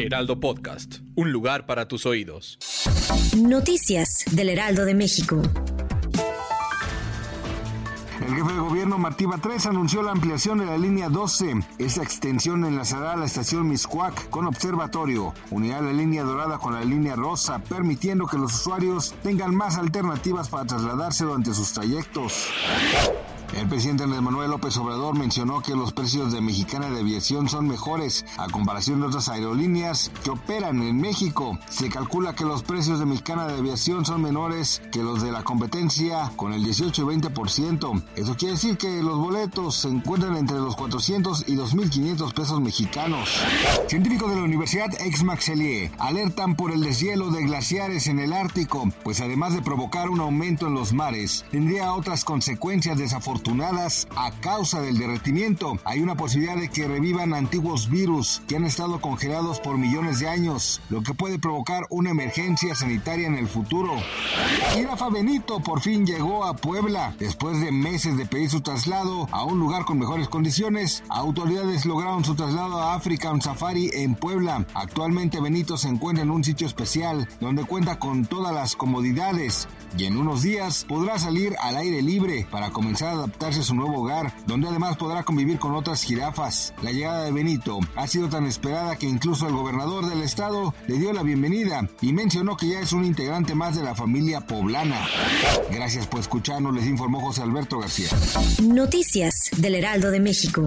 Heraldo Podcast, un lugar para tus oídos. Noticias del Heraldo de México. El jefe de gobierno Martí Batres anunció la ampliación de la línea 12. Esta extensión enlazará a la estación Miscuac con observatorio, unirá la línea dorada con la línea rosa, permitiendo que los usuarios tengan más alternativas para trasladarse durante sus trayectos. El presidente Andrés Manuel López Obrador mencionó que los precios de Mexicana de Aviación son mejores a comparación de otras aerolíneas que operan en México. Se calcula que los precios de Mexicana de Aviación son menores que los de la competencia con el 18 y 20%. Eso quiere decir que los boletos se encuentran entre los 400 y 2.500 pesos mexicanos. Científicos de la Universidad Aix-Marseille alertan por el deshielo de glaciares en el Ártico, pues además de provocar un aumento en los mares, tendría otras consecuencias desafortunadas a causa del derretimiento. Hay una posibilidad de que revivan antiguos virus que han estado congelados por millones de años, lo que puede provocar una emergencia sanitaria en el futuro. Jirafa Benito por fin llegó a Puebla. Después de meses de pedir su traslado a un lugar con mejores condiciones, autoridades lograron su traslado a África un Safari en Puebla. Actualmente Benito se encuentra en un sitio especial donde cuenta con todas las comodidades y en unos días podrá salir al aire libre para comenzar a adaptarse su nuevo hogar, donde además podrá convivir con otras jirafas. La llegada de Benito ha sido tan esperada que incluso el gobernador del estado le dio la bienvenida y mencionó que ya es un integrante más de la familia poblana. Gracias por escucharnos, les informó José Alberto García. Noticias del Heraldo de México.